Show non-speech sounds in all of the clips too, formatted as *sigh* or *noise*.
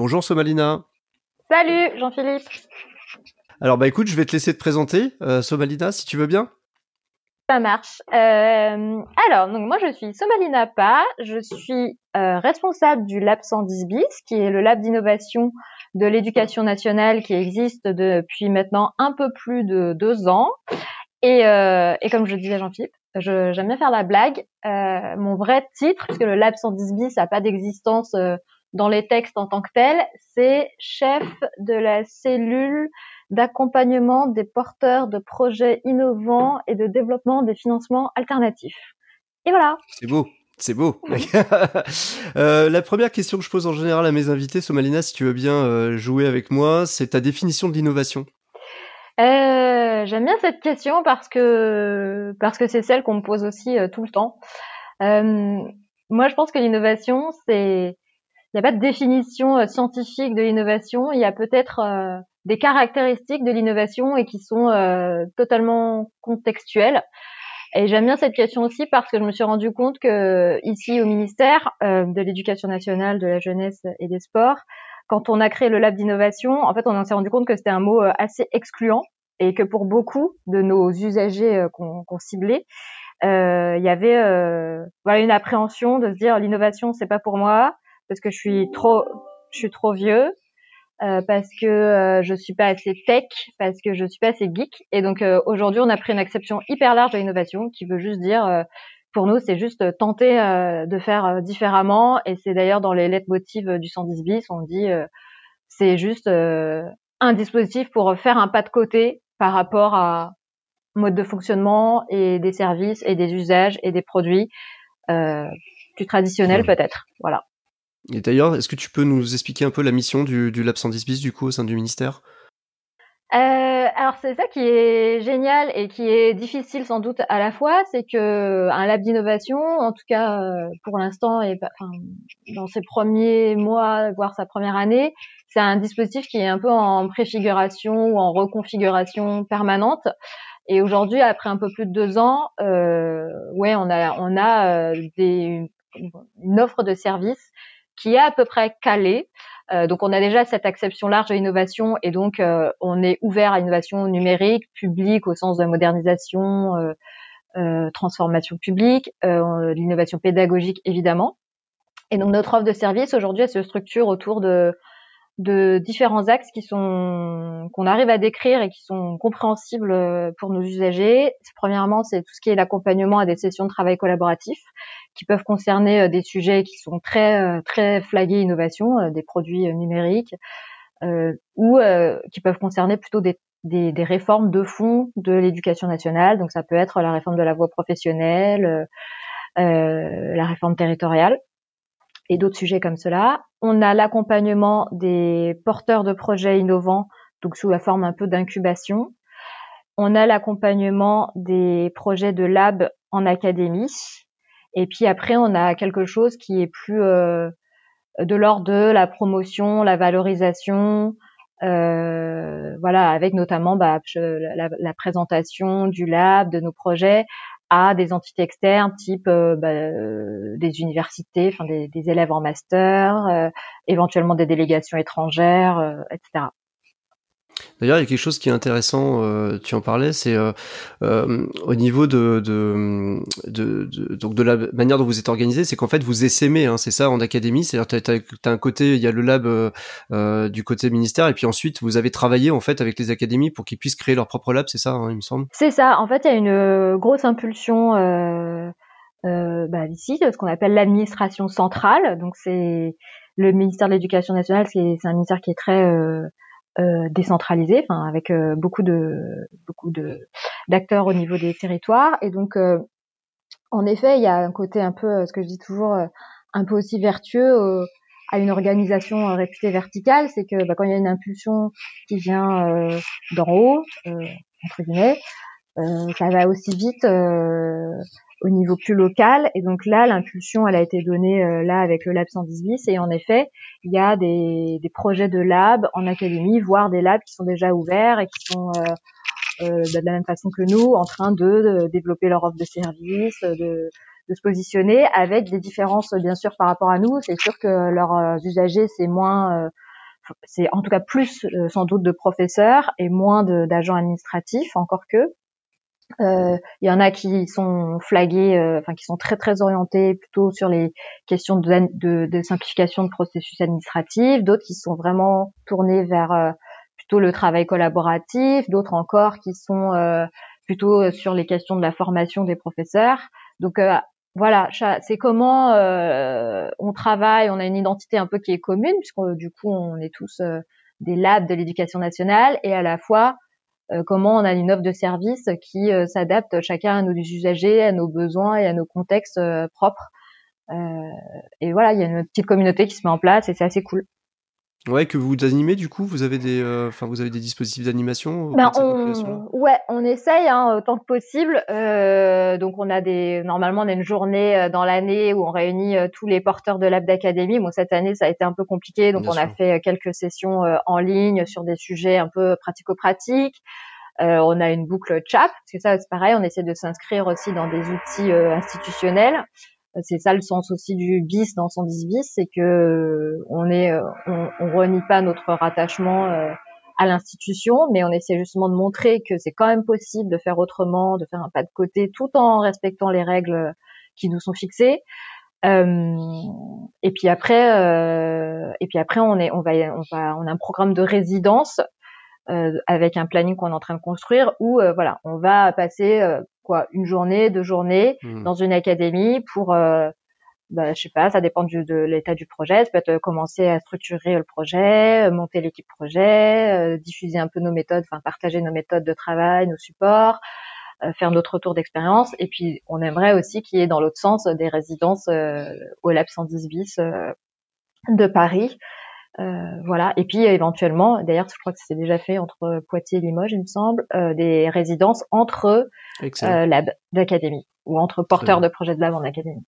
Bonjour Somalina. Salut Jean-Philippe. Alors bah écoute, je vais te laisser te présenter, euh, Somalina, si tu veux bien. Ça marche. Euh, alors, donc moi je suis Somalina Pa, je suis euh, responsable du Lab 110 bis, qui est le lab d'innovation de l'éducation nationale qui existe depuis maintenant un peu plus de deux ans. Et, et comme je disais Jean-Philippe, j'aime bien faire la blague. mon vrai titre, puisque le Lab 110 bis n'a pas d'existence dans les textes en tant que tel, c'est chef de la cellule d'accompagnement des porteurs de projets innovants et de développement des financements alternatifs. Et voilà. C'est beau. C'est beau. *laughs* *laughs* euh, la première question que je pose en général à mes invités, Somalina, si tu veux bien euh, jouer avec moi, c'est ta définition de l'innovation. Euh, J'aime bien cette question parce que parce que c'est celle qu'on me pose aussi tout le temps. Moi, je pense que l'innovation, c'est il n'y a pas de définition euh, scientifique de l'innovation. Il y a peut-être euh, des caractéristiques de l'innovation et qui sont euh, totalement contextuelles. Et j'aime bien cette question aussi parce que je me suis rendu compte que ici au ministère de l'Éducation nationale, de la jeunesse et des sports, quand on a créé le lab d'innovation, en fait, on s'est rendu compte que c'était un mot assez excluant et que pour beaucoup de nos usagers qu'on ciblait, euh, il y avait voilà une appréhension de se dire l'innovation c'est pas pour moi, parce que je suis trop, je suis trop vieux, euh, parce que euh, je suis pas assez tech, parce que je suis pas assez geek. Et donc euh, aujourd'hui, on a pris une acception hyper large de l'innovation, qui veut juste dire, euh, pour nous, c'est juste tenter de faire différemment. Et c'est d'ailleurs dans les lettres motives du 110 bis, on dit, c'est juste un dispositif pour faire un pas de côté par rapport à mode de fonctionnement et des services et des usages et des produits plus traditionnels peut-être. Voilà. Et d'ailleurs, est-ce que tu peux nous expliquer un peu la mission du, Lab 110 bis du coup au sein du ministère? Euh, alors c'est ça qui est génial et qui est difficile sans doute à la fois, c'est que un lab d'innovation, en tout cas euh, pour l'instant et dans ses premiers mois, voire sa première année, c'est un dispositif qui est un peu en préfiguration ou en reconfiguration permanente. Et aujourd'hui, après un peu plus de deux ans, euh, ouais, on a on a euh, une offre de services qui est à peu près calé. Euh, donc on a déjà cette acception large de l'innovation et donc euh, on est ouvert à l'innovation numérique, publique au sens de modernisation, euh, transformation publique, l'innovation pédagogique évidemment. Et donc notre offre de service aujourd'hui se structure autour de de différents axes qui sont qu'on arrive à décrire et qui sont compréhensibles pour nos usagers. Premièrement, c'est tout ce qui est l'accompagnement à des sessions de travail collaboratif qui peuvent concerner euh, des sujets qui sont très euh, très flagués innovation, euh, des produits numériques, ou qui peuvent concerner plutôt des, des, des, réformes de fond de l'éducation nationale. Donc ça peut être la réforme de la voie professionnelle, la réforme territoriale et d'autres sujets comme cela. On a l'accompagnement des porteurs de projets innovants, donc sous la forme un peu d'incubation. On a l'accompagnement des projets de lab en académie, et puis après, on a quelque chose qui est plus euh, de l'ordre de la promotion, la valorisation, euh, voilà, avec notamment bah, la, la, présentation du lab, de nos projets à des entités externes, type euh, bah, euh, des universités, enfin des, élèves en master, euh, éventuellement des délégations étrangères, etc. D'ailleurs, il y a quelque chose qui est intéressant, euh, tu en parlais, c'est euh, euh, au niveau de, de, de, de, donc de la manière dont vous êtes organisé, c'est qu'en fait vous essaimez, hein, c'est ça en académie, c'est-à-dire tu as, un côté, il y a le lab euh, euh, du côté ministère, et puis ensuite vous avez travaillé en fait avec les académies pour qu'ils puissent créer leur propre lab, c'est ça, hein, il me semble? C'est ça, en fait il y a une grosse impulsion euh, bah, ici, ce qu'on appelle l'administration centrale, donc c'est le ministère de l'Éducation nationale, c'est un ministère qui est très euh, décentralisé, enfin avec euh, beaucoup de beaucoup de d'acteurs au niveau des territoires. Et donc, euh, en effet, il y a un côté un peu, ce que je dis toujours, un peu aussi vertueux à une organisation réputée verticale, c'est que bah, quand il y a une impulsion qui vient d'en haut, entre guillemets, ça va aussi vite au niveau plus local. Et donc là, l'impulsion, elle a été donnée euh, là avec le Lab 110 bis. Et en effet, il y a des, des, projets de lab en académie, voire des labs qui sont déjà ouverts et qui sont euh, euh de la même façon que nous en train de, développer leur offre de services, de, de, se positionner avec des différences bien sûr par rapport à nous. C'est sûr que leurs euh, usagers, c'est moins c'est en tout cas plus sans doute de professeurs et moins d'agents administratifs encore que euh, il y en a qui sont flagués, euh, enfin qui sont très très orientés plutôt sur les questions de, de, de simplification de processus administratifs, d'autres qui sont vraiment tournés vers euh, plutôt le travail collaboratif, d'autres encore qui sont plutôt sur les questions de la formation des professeurs. Donc voilà, c'est comment on travaille, on a une identité un peu qui est commune, puisque du coup on est tous des labs de l'éducation nationale. Et à la fois euh, comment on a une offre de service qui euh, s'adapte chacun à nos usagers, à nos besoins et à nos contextes euh, propres. et voilà, il y a une petite communauté qui se met en place et c'est assez cool. Ouais, que vous animez du coup, vous avez des, enfin vous avez des dispositifs d'animation. Ben, on, ouais, on essaye hein, autant que possible. Euh, donc on a des, normalement on a une journée dans l'année où on réunit tous les porteurs de lab d'académie. Bon cette année ça a été un peu compliqué, donc on a fait quelques sessions en ligne sur des sujets un peu pratico-pratiques. Euh, on a une boucle chat, parce que ça c'est pareil, on essaie de s'inscrire aussi dans des outils euh, institutionnels. Euh, c'est ça le sens aussi du bis dans 110 bis, c'est que on est, on, on, renie pas notre rattachement à l'institution, mais on essaie justement de montrer que c'est quand même possible de faire autrement, de faire un pas de côté, tout en respectant les règles qui nous sont fixées. Euh, et puis après, euh, et puis après, on est, on va, on va, on a un programme de résidence euh, avec un planning qu'on est en train de construire où euh, voilà, on va passer euh, quoi une journée, deux journées mmh. dans une académie pour bah, je sais pas, ça dépend du, de l'état du projet. Ça peut être commencer à structurer le projet, monter l'équipe projet, diffuser un peu nos méthodes, enfin partager nos méthodes de travail, nos supports, faire notre retour d'expérience. Et puis on aimerait aussi qu'il y ait dans l'autre sens des résidences au Lab 110 bis de Paris euh, voilà. Et puis éventuellement, d'ailleurs, je crois que c'est déjà fait entre Poitiers et Limoges, il me semble, euh, des résidences entre euh, labs d'académie ou entre porteurs de projets de lab en académie.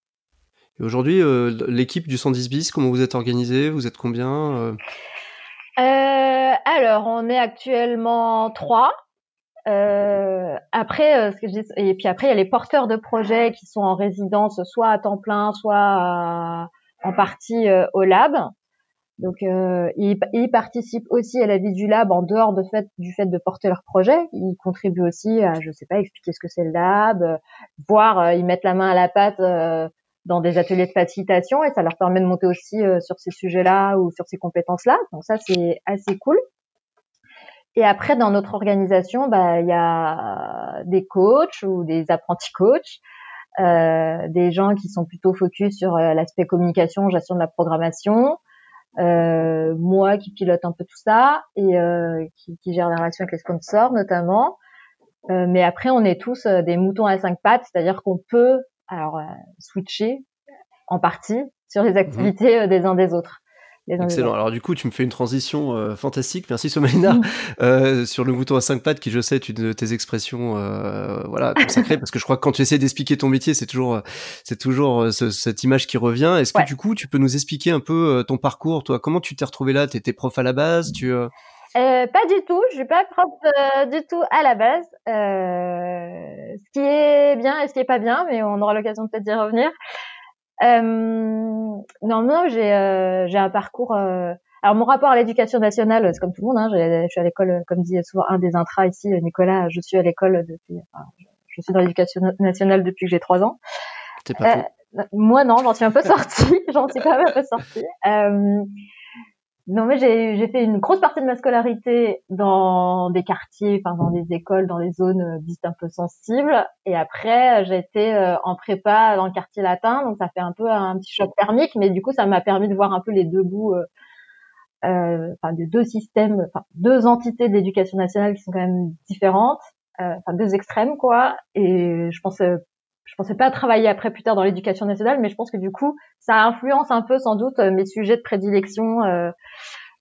Et aujourd'hui, l'équipe du 110 bis, comment vous êtes organisé Vous êtes combien Alors, on est actuellement trois. après, ce que je dis, et puis après, il y a les porteurs de projets qui sont en résidence, soit à temps plein, soit en partie au lab. Donc, euh, ils, ils, participent aussi à la vie du lab en dehors de fait, du fait de porter leur projet. Ils contribuent aussi à, je sais pas, expliquer ce que c'est le lab, euh, voire euh, ils mettent la main à la pâte euh, dans des ateliers de facilitation et ça leur permet de monter aussi sur ces sujets-là ou sur ces compétences-là. Donc ça, c'est assez cool. Et après, dans notre organisation, bah, il y a des coachs ou des apprentis coachs, euh, des gens qui sont plutôt focus sur l'aspect communication, gestion de la programmation, euh, moi qui pilote un peu tout ça et euh, qui, qui, gère la relation avec les sponsors notamment. Euh, mais après, on est tous euh, des moutons à cinq pattes, c'est-à-dire qu'on peut alors euh, switcher en partie sur les mhm. activités des uns des autres. Excellent. Alors du coup, tu me fais une transition euh, fantastique. Merci Somalina mm. euh, sur le mouton à cinq pattes, qui je sais est une de tes expressions, euh, voilà, consacrée, parce que je crois que quand tu essaies d'expliquer ton métier, c'est toujours, c'est toujours euh, cette image qui revient. Est-ce que du coup, tu peux nous expliquer un peu euh, ton parcours, toi? Comment tu t'es retrouvé là? T'étais prof à la base Tu euh... pas du tout. Je suis pas prof du tout à la base. ce qui est bien et ce qui est pas bien, mais on aura l'occasion peut-être d'y revenir. Euh, non, non, j'ai euh, j'ai un parcours. Euh, alors mon rapport à l'éducation nationale, c'est comme tout le monde. Hein, je suis à l'école, comme dit souvent un des intras ici, Nicolas. Je suis à l'école depuis. Enfin, je suis dans l'éducation nationale depuis que j'ai trois ans. Pas moi non, j'en suis un peu sortie. *laughs* j'en suis pas un peu sortie. Euh, non, mais j'ai fait une grosse partie de ma scolarité dans des quartiers, enfin dans des écoles, dans les zones euh, dites un peu sensibles. Et après, j'ai été euh, en prépa dans le quartier latin, donc ça fait un peu un petit choc thermique, mais du coup, ça m'a permis de voir un peu les deux bouts, euh, euh enfin des deux systèmes, enfin deux entités d'éducation nationale qui sont quand même différentes, enfin deux extrêmes quoi. Et je pense je pensais pas travailler après plus tard dans l'éducation nationale, mais je pense que du coup, ça influence un peu sans doute mes sujets de prédilection euh,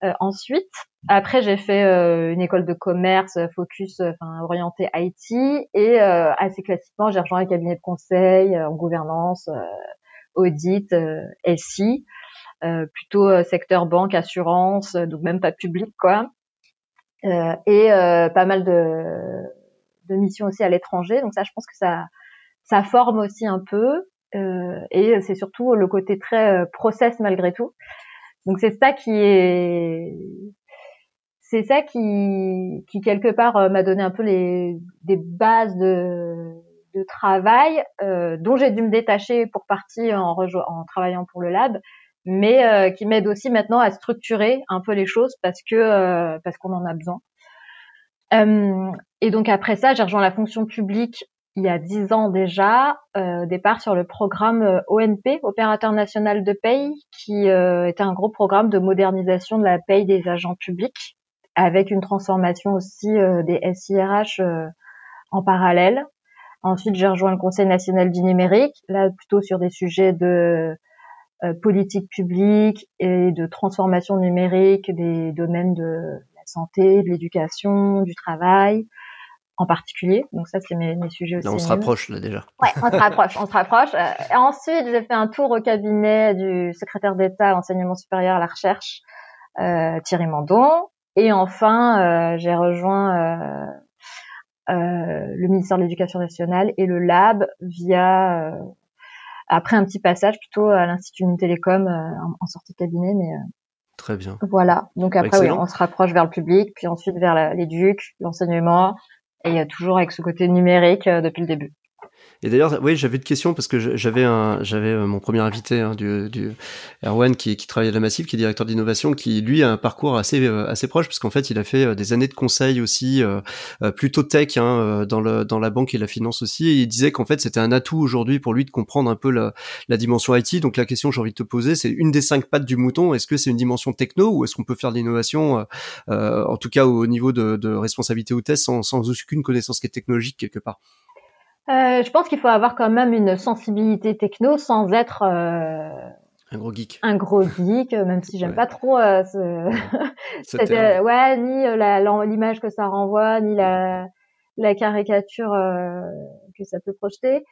euh, ensuite. Après, j'ai fait euh, une école de commerce focus, enfin orienté IT, et assez classiquement, j'ai rejoint un cabinet de conseil en gouvernance, audit, SI, plutôt secteur banque, assurance, donc même pas public quoi. et pas mal de, de missions aussi à l'étranger. Donc ça, je pense que ça ça forme aussi un peu euh, et c'est surtout le côté très euh, process malgré tout. Donc c'est ça qui est c'est ça qui qui quelque part euh, m'a donné un peu les des bases de de travail euh, dont j'ai dû me détacher pour partir en, en travaillant pour le lab mais euh, qui m'aide aussi maintenant à structurer un peu les choses parce que parce qu'on en a besoin. et donc après ça, j'ai rejoint la fonction publique il y a dix ans déjà, euh, départ sur le programme euh, ONP, Opérateur national de paye, qui euh, était un gros programme de modernisation de la paye des agents publics, avec une transformation aussi euh, des SIRH en parallèle. Ensuite, j'ai rejoint le Conseil national du numérique, là plutôt sur des sujets de politique publique et de transformation numérique des domaines de la santé, de l'éducation, du travail en particulier. Donc ça, c'est mes, mes, sujets aussi. Là, on se rapproche là déjà. Ouais, on se rapproche, on se rapproche. Euh, ensuite, j'ai fait un tour au cabinet du secrétaire d'État à l'enseignement supérieur à la recherche, euh, Thierry Mandon. Et enfin, euh, j'ai rejoint le ministère de l'Éducation nationale et le lab via après un petit passage plutôt à l'Institut Télécom en, en, sortie de cabinet, mais Très bien. Voilà. Donc après, oui, on se rapproche vers le public, puis ensuite vers l'éduc, l'enseignement, et toujours avec ce côté numérique euh, depuis le début. Et d'ailleurs, oui, j'avais une question parce que j'avais j'avais euh, mon premier invité hein, du, du Erwan qui, qui travaille à la Massive, qui est directeur d'innovation, qui lui a un parcours assez euh, assez proche parce qu'en fait, il a fait des années de conseil aussi, euh, plutôt tech hein, dans le dans la banque et la finance aussi. Et il disait qu'en fait, c'était un atout aujourd'hui pour lui de comprendre un peu la, la dimension IT. Donc la question que j'ai envie de te poser, c'est une des cinq pattes du mouton. Est-ce que c'est une dimension techno ou est-ce qu'on peut faire de l'innovation, en tout cas au niveau de, de responsabilité ou test, sans, sans aucune connaissance qui est technologique quelque part? Euh, je pense qu'il faut avoir quand même une sensibilité techno sans être euh, un gros geek. Un gros geek, même si j'aime pas trop euh, ce... *laughs* cette, euh, ouais, ni euh, l'image que ça renvoie, ni la, la caricature euh, que ça peut projeter.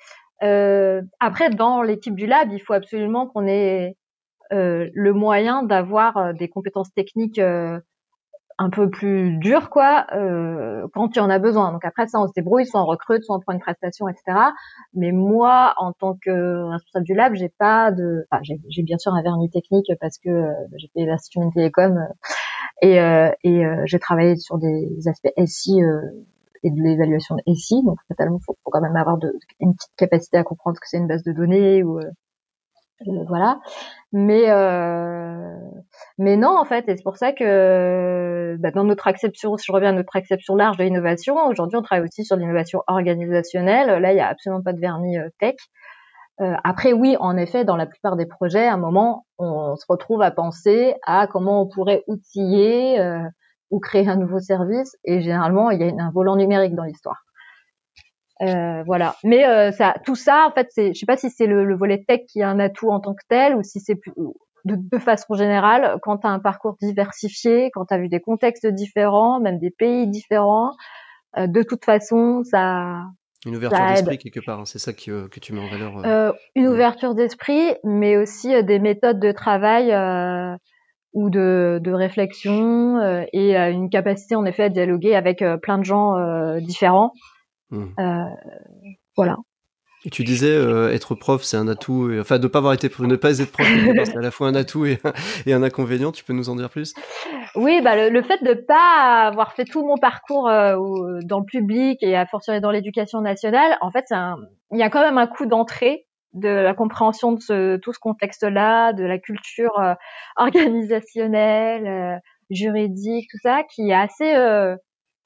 après, dans l'équipe du lab, il faut absolument qu'on ait le moyen d'avoir des compétences techniques un peu plus dur quoi euh, quand y en a besoin. Donc après ça on se débrouille soit on recrute soit on prend une prestation etc mais moi en tant que responsable du lab j'ai pas de j'ai bien sûr un vernis technique parce que euh, j'ai fait l'Institut Télécom euh, et, euh, euh, j'ai travaillé sur des aspects SI et de l'évaluation de SI donc fatalement faut, faut quand même avoir de, une petite capacité à comprendre que c'est une base de données ou euh, voilà. Mais euh, mais non en fait, et c'est pour ça que bah, dans notre acception, si je reviens à notre acception large de l'innovation, aujourd'hui on travaille aussi sur l'innovation organisationnelle. Là, il y a absolument pas de vernis euh, tech. Euh, après, oui, en effet, dans la plupart des projets, à un moment, on, se retrouve à penser à comment on pourrait outiller euh, ou créer un nouveau service. Et généralement, il y a un volant numérique dans l'histoire. Euh, voilà. Mais euh, ça, tout ça, en fait, c'est, je sais pas si c'est le, le, volet tech qui est un atout en tant que tel ou si c'est plus, de, de, façon générale, quand tu as un parcours diversifié, quand tu as vu des contextes différents, même des pays différents, euh, de toute façon, ça. Une ouverture d'esprit quelque part, hein, c'est ça que, que, tu mets en valeur. Euh, une ouverture d'esprit, mais aussi des méthodes de travail ou de, de réflexion et une capacité en effet à dialoguer avec plein de gens différents. Mmh. Euh, voilà. Et tu disais euh, être prof, c'est un atout. Et, enfin, de pas avoir été, ne pas être prof, c'est à la fois un atout et, et, un inconvénient. Tu peux nous en dire plus? Oui, bah le, le, fait de pas avoir fait tout mon parcours euh, dans le public et à fortiori dans l'éducation nationale, en fait, un, il y a quand même un coup d'entrée de la compréhension de ce, tout ce contexte-là, de la culture euh, organisationnelle, juridique, tout ça, qui est assez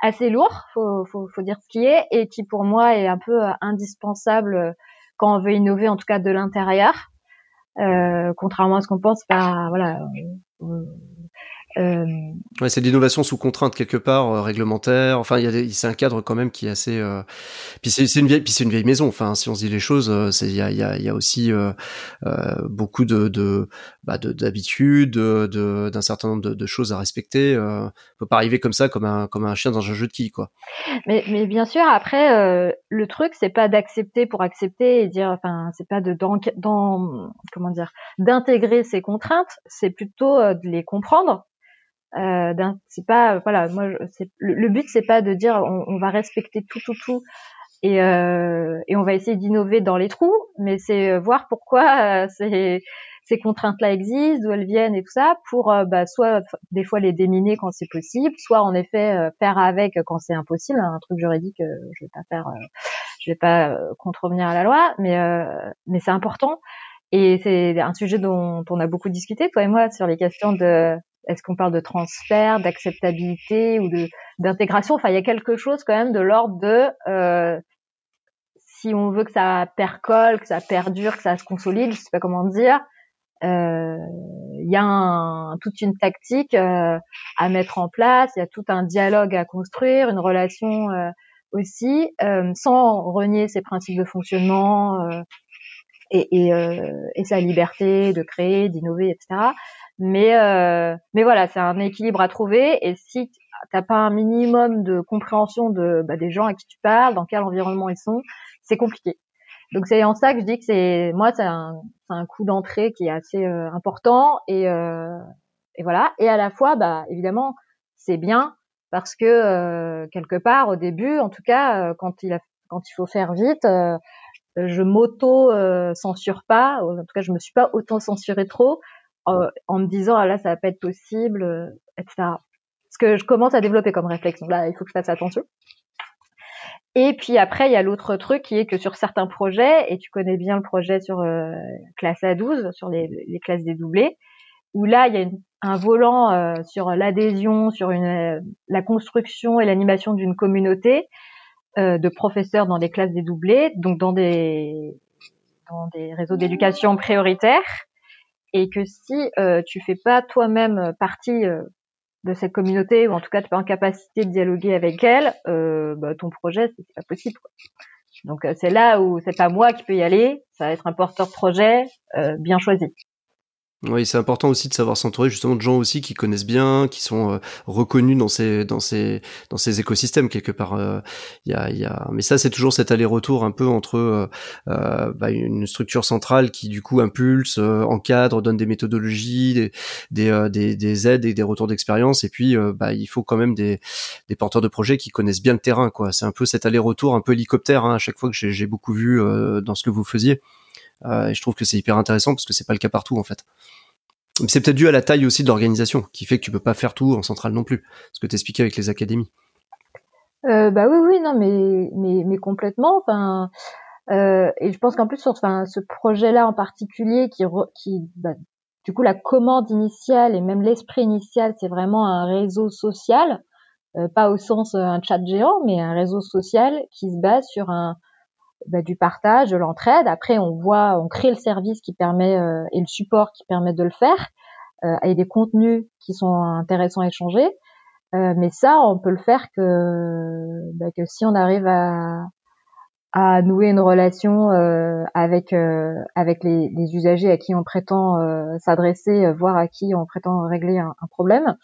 assez lourd, faut, faut, faut dire ce qui est, et qui pour moi est un peu euh, indispensable euh, quand on veut innover, en tout cas de l'intérieur. Euh, contrairement à ce qu'on pense, pas voilà. Euh, euh, Ouais, c'est l'innovation sous contrainte quelque part euh, réglementaire. Enfin, il y a c'est un cadre quand même qui est assez. Euh... Puis c'est une vieille, puis c'est une vieille maison. Enfin, si on se dit les choses, euh, c'est il y a, y, a, y a aussi beaucoup de de bah, d'habitudes, de, d'un certain nombre de, de, choses à respecter. Euh, peut pas arriver comme ça, comme un comme un chien dans un jeu de quilles, quoi. Mais mais bien sûr, après le truc, c'est pas d'accepter pour accepter et dire, enfin, c'est pas de dans, dans comment dire, d'intégrer ces contraintes. C'est plutôt de les comprendre euh, c'est pas voilà moi c'est le, but c'est pas de dire on, on, va respecter tout tout tout et euh, et on va essayer d'innover dans les trous mais c'est euh, voir pourquoi euh, ces ces contraintes là existent d'où elles viennent et tout ça pour euh, bah, soit des fois les déminer quand c'est possible soit en effet faire avec quand c'est impossible. Un truc juridique je vais pas faire je vais pas contrevenir à la loi mais mais c'est important et c'est un sujet dont on a beaucoup discuté, toi et moi, sur les questions de est-ce qu'on parle de transfert, d'acceptabilité ou d'intégration? Enfin, il y a quelque chose quand même de l'ordre de euh, si on veut que ça percole, que ça perdure, que ça se consolide, je sais pas comment dire. Euh, il y a toute une tactique euh, à mettre en place, il y a tout un dialogue à construire, une relation euh, aussi, euh, sans renier ses principes de fonctionnement et, et, et, sa liberté de créer, d'innover, etc. Mais euh, mais voilà, c'est un équilibre à trouver. Et si t'as pas un minimum de compréhension de bah, des gens à qui tu parles, dans quel environnement ils sont, c'est compliqué. Donc c'est en ça que je dis que c'est moi c'est un, un coup d'entrée qui est assez euh, important et euh, et voilà. Et à la fois, bah évidemment, c'est bien parce que euh, quelque part au début, en tout cas, euh, quand il a quand il faut faire vite, je m'auto censure pas. En tout cas, je me suis pas autant censuré trop euh, en me disant ah là ça va pas être possible, euh, etc. Ce que je commence à développer comme réflexion. Là, il faut que je fasse attention. Et puis après, il y a l'autre truc qui est que sur certains projets, et tu connais bien le projet sur euh, classe A12, sur les, les, classes dédoublées, où là, il y a un volant euh, sur l'adhésion, sur une, la construction et l'animation d'une communauté euh, de professeurs dans des classes dédoublées, donc dans des, dans des réseaux d'éducation prioritaires et que si euh, tu fais pas toi-même partie euh, de cette communauté ou en tout cas tu pas en capacité de dialoguer avec elle, euh, bah, ton projet c'est pas possible. Quoi. Donc euh, c'est là où c'est pas moi qui peux y aller, ça va être un porteur de projet bien choisi. Oui, c'est important aussi de savoir s'entourer justement de gens aussi qui connaissent bien, qui sont euh, reconnus dans ces dans ces dans ces écosystèmes quelque part. Il euh, y, a, y a, mais ça c'est toujours cet aller-retour un peu entre euh, bah, une structure centrale qui du coup impulse, encadre, donne des méthodologies, des, des aides et des retours d'expérience, et puis bah, il faut quand même des des porteurs de projets qui connaissent bien le terrain. quoi. C'est un peu cet aller-retour, un peu hélicoptère hein, à chaque fois que j'ai beaucoup vu dans ce que vous faisiez. Euh, et je trouve que c'est hyper intéressant parce que c'est pas le cas partout en fait. C'est peut-être dû à la taille aussi de l'organisation, qui fait que tu peux pas faire tout en centrale non plus. Ce que t'expliquais avec les académies. Euh, bah oui, oui, non, mais mais, complètement. Enfin, euh, et je pense qu'en plus sur ce projet-là en particulier, qui qui bah, du coup la commande initiale et même l'esprit initial, c'est vraiment un réseau social, pas au sens un chat géant, mais un réseau social qui se base sur un bah, du partage, de l'entraide. Après, on voit, on crée le service qui permet euh, et le support qui permet de le faire, euh, et des contenus qui sont intéressants à échanger. Euh, mais ça, on peut le faire que, bah, que si on arrive à, nouer une relation euh, avec avec les, usagers à qui on prétend s'adresser, voire à qui on prétend régler un problème.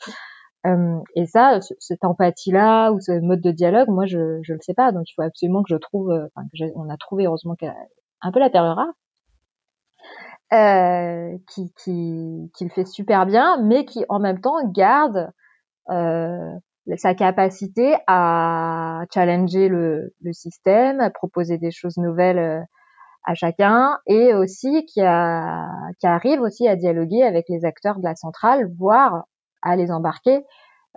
Euh, et ça, cette empathie-là ou ce mode de dialogue, moi, je je le sais pas. Donc, il faut absolument que je trouve. Euh, enfin, que on a trouvé heureusement un peu la terre rare, euh, qui, qui qui le fait super bien, mais qui en même temps garde euh, sa capacité à challenger le, le système, à proposer des choses nouvelles euh, à chacun, et aussi qui a qui arrive aussi à dialoguer avec les acteurs de la centrale, voire à les embarquer.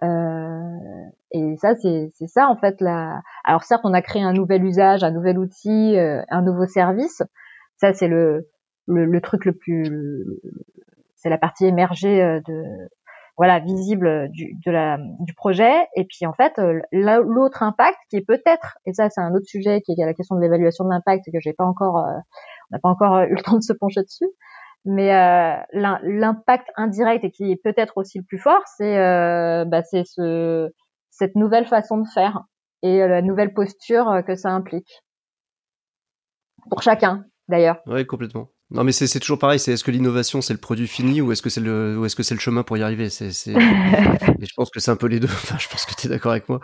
Euh, et ça, c'est ça en fait. La... Alors certes, on a créé un nouvel usage, un nouvel outil, euh, un nouveau service. Ça, c'est le, le, le, truc le plus, c'est la partie émergée euh, de, voilà, visible du, de la, du projet. Et puis en fait, euh, l'autre impact qui est peut-être, et ça c'est un autre sujet qui est la question de l'évaluation de l'impact que j'ai pas encore, on n'a pas encore eu le temps de se pencher dessus, Mais euh, l'impact indirect et qui est peut-être aussi le plus fort, c'est euh, bah, ce, cette nouvelle façon de faire et la nouvelle posture que ça implique pour chacun d'ailleurs. Oui, complètement. Non, mais c'est toujours pareil. C'est est-ce que l'innovation c'est le produit fini ou est-ce que c'est le ou est-ce que c'est le chemin pour y arriver? C'est *laughs* je pense que c'est un peu les deux. Enfin, je pense que tu es d'accord avec moi.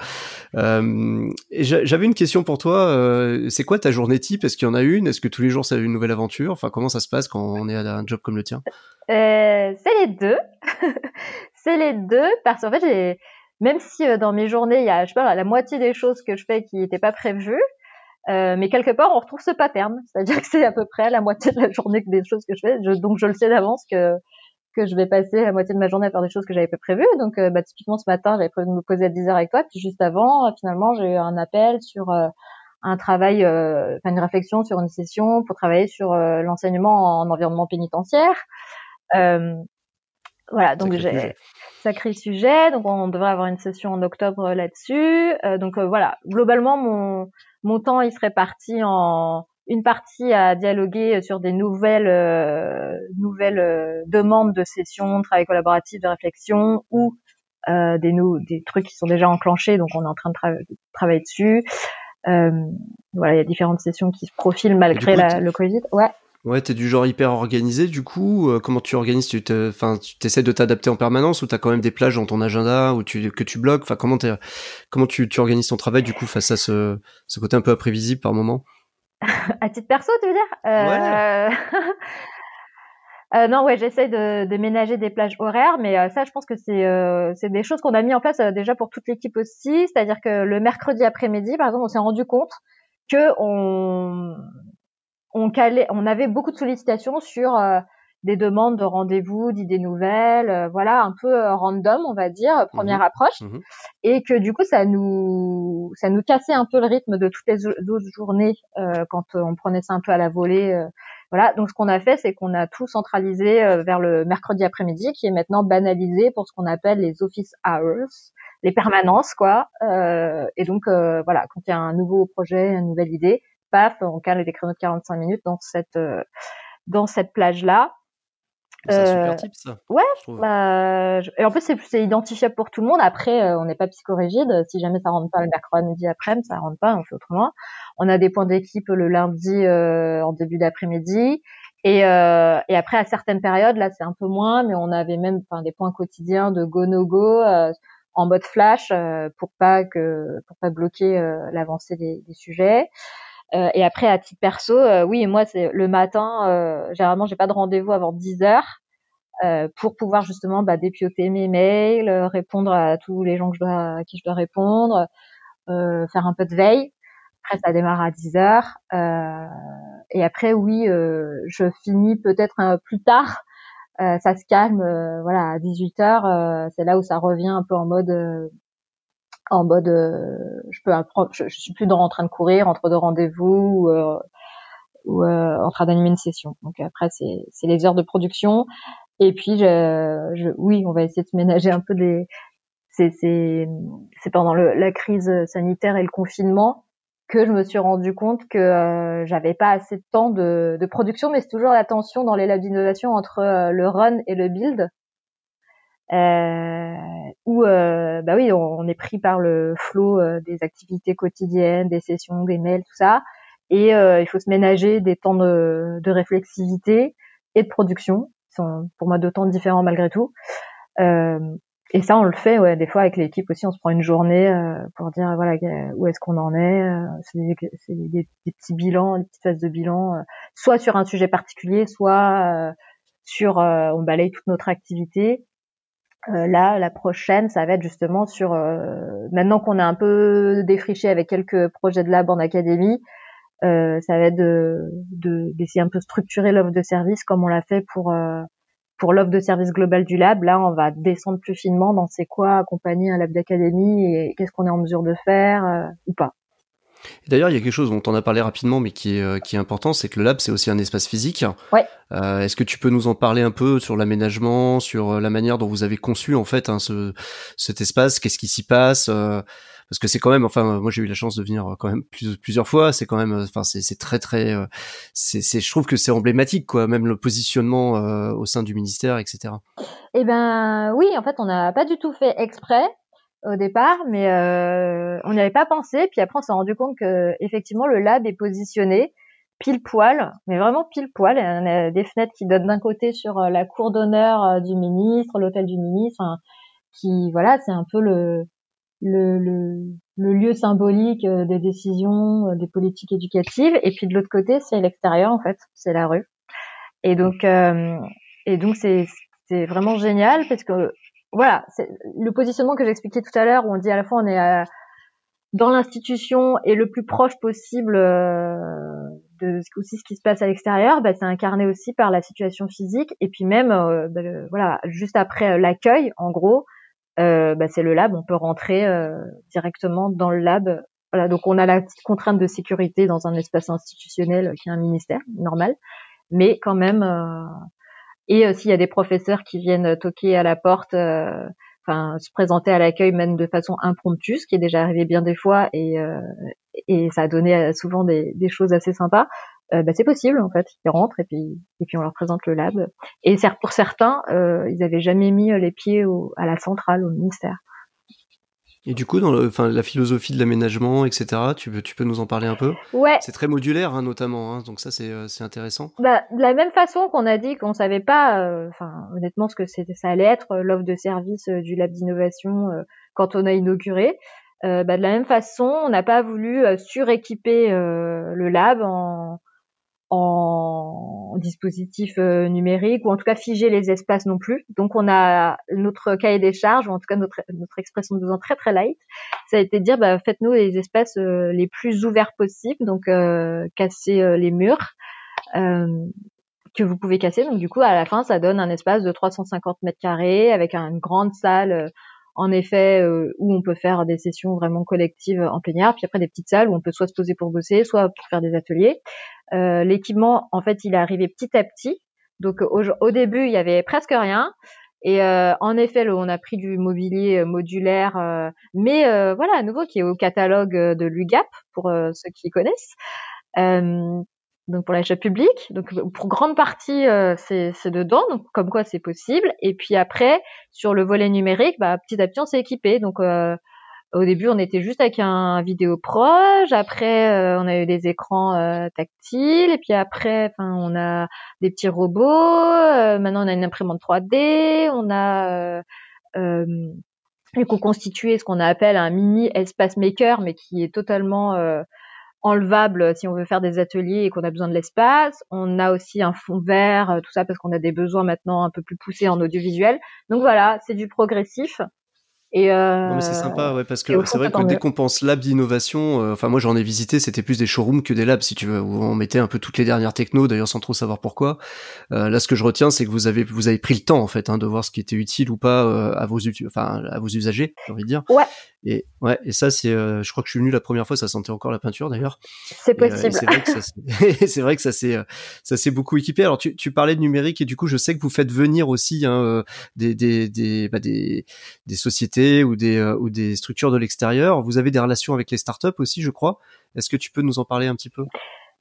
Euh, J'avais une question pour toi. Euh, c'est quoi ta journée type? Est-ce qu'il y en a une? Est-ce que tous les jours c'est une nouvelle aventure? Enfin, comment ça se passe quand on est à un job comme le tien? Euh, C'est les deux. *laughs* c'est les deux parce qu'en fait, j'ai même si euh, dans mes journées il y a je sais pas la moitié des choses que je fais qui n'étaient pas prévues euh, mais quelque part, on retrouve ce pattern, c'est-à-dire *laughs* que c'est à peu près la moitié de la journée des choses que je fais. donc, je le sais d'avance que que je vais passer la moitié de ma journée à faire des choses que j'avais pas prévues. Donc, euh, bah, typiquement ce matin, j'avais prévu de me poser à 10 heures avec toi, puis juste avant, euh, finalement, j'ai eu un appel sur un travail, enfin une réflexion sur une session pour travailler sur l'enseignement en environnement pénitentiaire. voilà, donc j'ai sacré sujet. Donc, on devrait avoir une session en octobre là-dessus. donc voilà, globalement, mon mon temps il serait parti en une partie à dialoguer sur des nouvelles euh, nouvelles euh, demandes de sessions, de travail collaboratif, de réflexion ou euh, des des trucs qui sont déjà enclenchés, donc on est en train de, travailler dessus. voilà, il y a différentes sessions qui se profilent malgré le Covid. Ouais. Ouais, t'es du genre hyper organisé, du coup, comment tu organises Tu enfin, tu essaies de t'adapter en permanence ou t'as quand même des plages dans ton agenda ou tu, que tu bloques? Enfin, comment, comment tu, tu organises ton travail du coup face à ce, ce côté un peu imprévisible par moment? *laughs* À titre perso, tu veux dire? Euh... *laughs* Euh, non, ouais, j'essaie de, de, ménager des plages horaires, mais euh, ça, je pense que c'est euh, c'est des choses qu'on a mis en place euh, déjà pour toute l'équipe aussi. C'est-à-dire que le mercredi après-midi, par exemple, on s'est rendu compte que on on calait, on avait beaucoup de sollicitations sur des demandes de rendez-vous, d'idées nouvelles, voilà, un peu random, on va dire, première mmh approche, mmh et que du coup, ça nous, ça nous cassait un peu le rythme de toutes les autres journées euh, quand on prenait ça un peu à la volée. voilà, donc ce qu'on a fait, c'est qu'on a tout centralisé vers le mercredi après-midi, qui est maintenant banalisé pour ce qu'on appelle les office hours, les permanences, quoi. et donc, voilà, quand il y a un nouveau projet, une nouvelle idée, paf, on cale des créneaux de 45 minutes dans cette dans cette plage là c'est super euh, type ça. Ouais. Bah, et en plus c'est identifiable pour tout le monde. Après, euh, on n'est pas psychorigide. Si jamais ça rentre pas le mercredi après, ça rentre pas, on fait autrement. On a des points d'équipe le lundi euh, en début d'après-midi. Et, euh, et après à certaines périodes, là c'est un peu moins, mais on avait même enfin, des points quotidiens de go no go en mode flash pour pas que pour pas bloquer l'avancée des, des, sujets. Euh, et après, à titre perso, euh, oui, moi, c'est le matin. Euh, généralement, j'ai pas de rendez-vous avant 10 heures pour pouvoir justement bah, dépioter mes mails, répondre à tous les gens à qui je dois répondre, faire un peu de veille. Après, ça démarre à 10 heures. et après, oui, je finis peut-être plus tard. ça se calme, voilà, à 18 heures. c'est là où ça revient un peu en mode en mode euh, je peux apprendre, je, suis plus dans, en train de courir entre deux rendez-vous ou, euh, ou euh, en train d'animer une session. Donc après c'est c'est les heures de production et puis je, je, oui on va essayer de se ménager un peu des c'est c'est c'est pendant le, la crise sanitaire et le confinement que je me suis rendu compte que euh, j'avais pas assez de temps de, de production, mais c'est toujours la tension dans les labs d'innovation entre le run et le build euh, où euh, bah oui, on, est pris par le flot euh, des activités quotidiennes, des sessions, des mails, tout ça, et il faut se ménager des temps de, de réflexivité et de production, qui sont pour moi deux temps différents malgré tout. et ça, on le fait, ouais, des fois avec l'équipe aussi, on se prend une journée pour dire voilà où est-ce qu'on en est. c'est des, des, des, petits bilans, des petites phases de bilan, soit sur un sujet particulier, soit sur on balaye toute notre activité euh, là, la prochaine, ça va être justement sur euh, maintenant qu'on a un peu défriché avec quelques projets de lab en académie, euh, ça va être de d'essayer un peu structurer l'offre de service comme on l'a fait pour pour l'offre de service global du lab. Là, on va descendre plus finement dans c'est quoi accompagner un lab d'académie et qu'est-ce qu'on est en mesure de faire ou pas. D'ailleurs, il y a quelque chose dont on a parlé rapidement, mais qui est, euh, qui est important, c'est que le lab, c'est aussi un espace physique. Ouais. Euh, Est-ce que tu peux nous en parler un peu sur l'aménagement, sur euh, la manière dont vous avez conçu en fait hein, ce, cet espace? Qu'est-ce qui s'y passe euh, Parce que c'est quand même, enfin, moi j'ai eu la chance de venir quand même plusieurs fois. C'est quand même, enfin, c'est très très, c'est, je trouve que c'est emblématique, quoi. Même le positionnement au sein du ministère, etc. Eh ben oui, en fait, on n'a pas du tout fait exprès au départ, mais euh, on n'y avait pas pensé. Puis après, on s'est rendu compte que effectivement, le lab est positionné pile poil, mais vraiment pile poil. Il y a des fenêtres qui donnent d'un côté sur euh, la cour d'honneur euh, du ministre, l'hôtel du ministre, qui voilà, c'est un peu le, le, le, le, lieu symbolique des décisions, des politiques éducatives. Et puis de l'autre côté, c'est l'extérieur en fait, c'est la rue. Et donc, et donc c'est c'est vraiment génial parce que voilà, c'est le positionnement que j'expliquais tout à l'heure où on dit à la fois on est euh, dans l'institution et le plus proche possible euh, de aussi ce qui se passe à l'extérieur, bah, c'est incarné aussi par la situation physique. Et puis même euh, bah, voilà juste après l'accueil en gros, bah, c'est le lab, on peut rentrer directement dans le lab. Voilà, donc on a la petite contrainte de sécurité dans un espace institutionnel qui est un ministère normal, mais quand même et euh, s'il y a des professeurs qui viennent toquer à la porte, euh, enfin se présenter à l'accueil même de façon impromptue, ce qui est déjà arrivé bien des fois et, euh, et ça a donné souvent des, des choses assez sympas. bah, c'est possible en fait. Ils rentrent et puis et puis on leur présente le lab. Et pour certains, euh, ils avaient jamais mis les pieds au, à la centrale, au ministère. Et du coup, dans le, enfin, la philosophie de l'aménagement, etc., tu peux, tu peux nous en parler un peu? Ouais. C'est très modulaire, hein, notamment, hein, donc ça, c'est, euh, c'est intéressant. Bah, de la même façon qu'on a dit qu'on savait pas, euh, enfin, honnêtement, ce que c'était, ça allait être euh, l'offre de service du lab d'innovation quand on a inauguré. bah, de la même façon, on n'a pas voulu suréquiper le lab en, en dispositif euh, numérique ou en tout cas figer les espaces non plus. Donc on a notre cahier des charges ou en tout cas notre, notre expression de besoin très très light. Ça a été de dire bah, faites-nous les espaces euh, les plus ouverts possibles, donc euh, casser les murs que vous pouvez casser. Donc du coup à la fin ça donne un espace de 350 mètres carrés avec une grande salle en effet où on peut faire des sessions vraiment collectives en plénière, puis après des petites salles où on peut soit se poser pour bosser, soit pour faire des ateliers. Euh, l'équipement, en fait, il est arrivé petit à petit. Donc au, début, il y avait presque rien. Et euh, en effet, on a pris du mobilier euh, modulaire, mais voilà, à nouveau, qui est au catalogue de l'UGAP pour ceux qui connaissent. Donc pour l'achat public. Donc pour grande partie, c'est dedans, donc comme quoi c'est possible. Et puis après, sur le volet numérique, bah, petit à petit, on s'est équipé. Donc au début, on était juste avec un vidéo proche. Après, euh, on a eu des écrans euh, tactiles. Et puis après, on a des petits robots. Euh, maintenant, on a une imprimante 3D. On a euh, constitué ce qu'on appelle un mini espace maker, mais qui est totalement enlevable si on veut faire des ateliers et qu'on a besoin de l'espace. On a aussi un fond vert, tout ça parce qu'on a des besoins maintenant un peu plus poussés en audiovisuel. Donc voilà, c'est du progressif. Et euh, c'est sympa, ouais, parce que c'est vrai que dès qu'on pense lab d'innovation, euh, enfin moi j'en ai visité, c'était plus des showrooms que des labs si tu veux, où on mettait un peu toutes les dernières technos, d'ailleurs sans trop savoir pourquoi. Euh, là, ce que je retiens, c'est que vous avez vous avez pris le temps en fait hein, de voir ce qui était utile ou pas euh, à vos enfin à vos usagers, j'ai envie de dire. Ouais. Et ouais, et ça c'est, euh, je crois que je suis venu la première fois, ça sentait encore la peinture d'ailleurs. C'est possible. c'est vrai que ça, c'est *laughs* vrai que ça s'est ça s'est beaucoup équipé. Alors tu, tu parlais de numérique et du coup je sais que vous faites venir aussi hein, des des des, bah, des des sociétés ou des, euh, ou des structures de l'extérieur. Vous avez des relations avec les startups aussi, je crois. Est-ce que tu peux nous en parler un petit peu?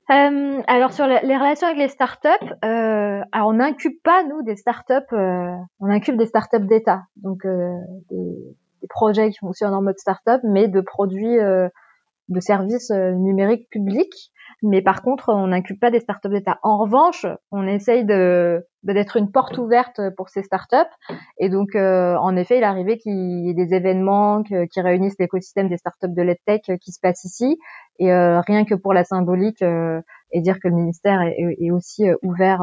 Euh, alors sur les relations avec les startups, euh, alors on n'incube pas nous des startups, euh, on incube des startups d'État, donc euh, des, des, projets qui fonctionnent en mode startup, mais de produits euh, de services numériques publics. Mais par contre, on n'incube pas des startups d'État. En revanche, on essaye de d'être une porte ouverte pour ces startups. Et donc, euh, en effet, il est arrivé qu'il y ait des événements qui réunissent l'écosystème des startups de l'EdTech qui se passent ici. Et euh, rien que pour la symbolique euh, et dire que le ministère est, aussi ouvert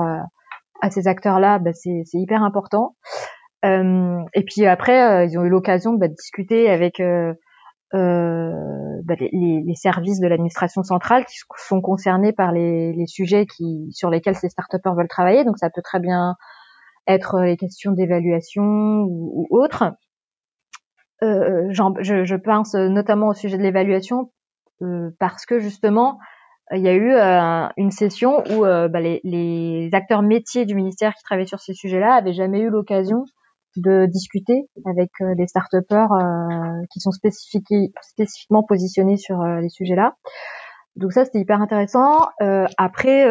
à ces acteurs-là, bah, c'est hyper important. Et puis après, ils ont eu l'occasion bah, de discuter avec euh, bah, les, les, services de l'administration centrale qui sont concernés par les, les, sujets qui, sur lesquels ces start veulent travailler. Donc ça peut très bien être les questions d'évaluation ou, autres. Euh, je, je, pense notamment au sujet de l'évaluation parce que justement il y a eu une session où bah, les, les, acteurs métiers du ministère qui travaillaient sur ces sujets-là avaient jamais eu l'occasion de discuter avec des start-upers qui sont spécifiquement positionnés sur les sujets-là. Donc ça, c'était hyper intéressant. après,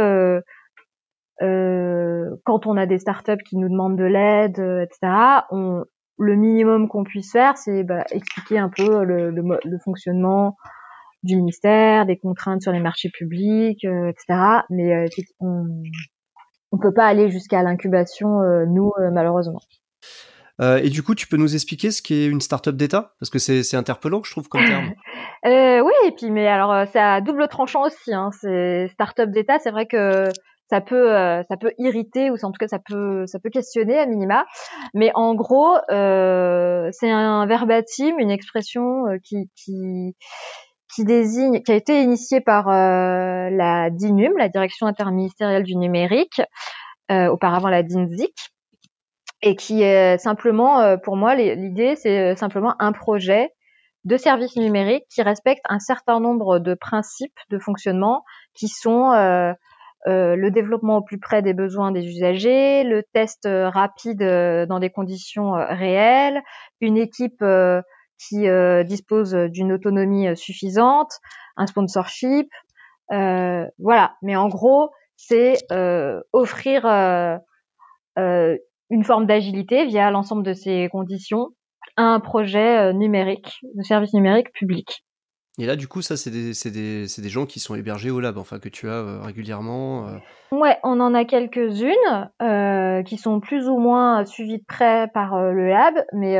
quand on a des startups qui nous demandent de l'aide, etc., on, le minimum qu'on puisse faire, c'est bah, expliquer un peu le, le, le, fonctionnement du ministère, des contraintes sur les marchés publics, euh, etc. Mais euh, on on peut pas aller jusqu'à l'incubation, euh, nous, malheureusement. Et du coup, tu peux nous expliquer ce qu'est une start-up d'État? Parce que c'est interpellant, je trouve, comme terme. *laughs* oui, et puis, mais alors, c'est à double tranchant aussi. Hein, c'est start-up d'État, c'est vrai que ça peut euh, ça peut irriter ou en tout cas ça peut ça peut questionner à minima mais en gros euh, c'est un verbatim une expression euh, qui désigne qui a été initiée par la DINUM la direction interministérielle du numérique auparavant la DINZIC et qui est simplement pour moi l'idée c'est simplement un projet de service numérique qui respecte un certain nombre de principes de fonctionnement qui sont euh, le développement au plus près des besoins des usagers, le test euh, rapide euh, dans des conditions réelles, une équipe qui dispose d'une autonomie suffisante, un sponsorship, voilà. Mais en gros, c'est offrir une forme d'agilité via l'ensemble de ces conditions à un projet numérique, de service numérique public. Et là, du coup, ça, c'est des, des, des, gens qui sont hébergés au lab, enfin, que tu as euh, régulièrement. Euh. Ouais, on en a quelques-unes euh, qui sont plus ou moins suivies de près par le lab, mais,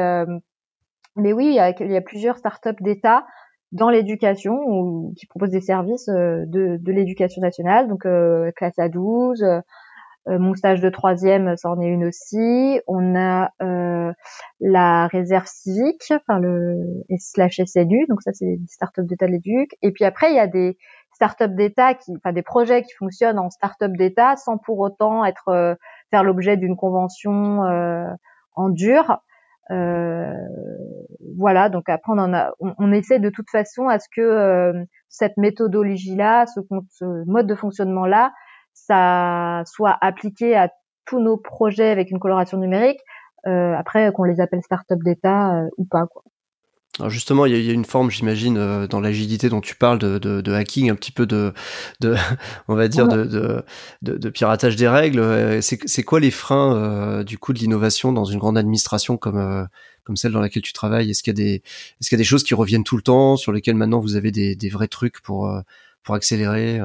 mais oui, il y a, il y a plusieurs startups d'État dans l'éducation ou qui proposent des services de, de l'éducation nationale, donc classe A12, euh, mon stage de troisième, c'en est une aussi. On a euh, la réserve civique, enfin le slash SNU, donc ça c'est des startups d'État de l'éduc. Et puis après il y a des startups d'État qui, enfin des projets qui fonctionnent en startup d'État sans pour autant être euh, faire l'objet d'une convention euh, en dur. Euh, voilà, donc après on en a, on, essaie de toute façon à ce que cette méthodologie-là, ce, ce, mode de fonctionnement-là, ça soit appliqué à tous nos projets avec une coloration numérique, euh, après qu'on les appelle start-up d'État euh, ou pas. Quoi. Alors justement, il y, a une forme, j'imagine, euh, dans l'agilité dont tu parles, de, de, de, hacking, un petit peu de, de *laughs* on va dire, de, piratage des règles. C'est quoi les freins du coup de l'innovation dans une grande administration comme comme celle dans laquelle tu travailles? Est-ce qu'il y a des est-ce qu'il y a des choses qui reviennent tout le temps, sur lesquelles maintenant vous avez des, des vrais trucs pour pour accélérer